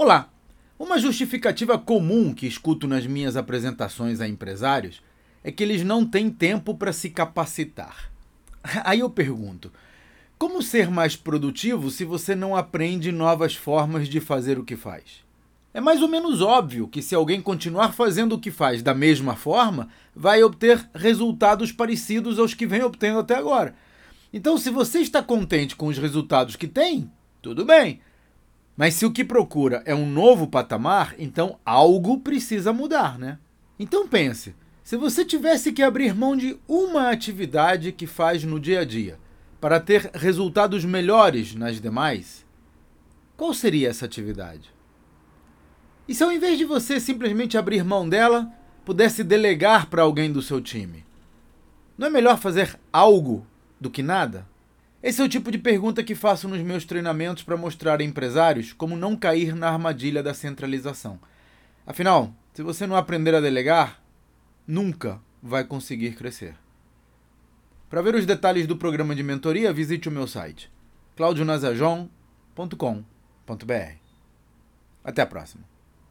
Olá! Uma justificativa comum que escuto nas minhas apresentações a empresários é que eles não têm tempo para se capacitar. Aí eu pergunto: como ser mais produtivo se você não aprende novas formas de fazer o que faz? É mais ou menos óbvio que se alguém continuar fazendo o que faz da mesma forma, vai obter resultados parecidos aos que vem obtendo até agora. Então, se você está contente com os resultados que tem, tudo bem. Mas se o que procura é um novo patamar, então algo precisa mudar, né? Então pense, se você tivesse que abrir mão de uma atividade que faz no dia a dia para ter resultados melhores nas demais, qual seria essa atividade? E se ao invés de você simplesmente abrir mão dela, pudesse delegar para alguém do seu time? Não é melhor fazer algo do que nada? Esse é o tipo de pergunta que faço nos meus treinamentos para mostrar a empresários como não cair na armadilha da centralização. Afinal, se você não aprender a delegar, nunca vai conseguir crescer. Para ver os detalhes do programa de mentoria, visite o meu site claudionazajon.com.br. Até a próxima.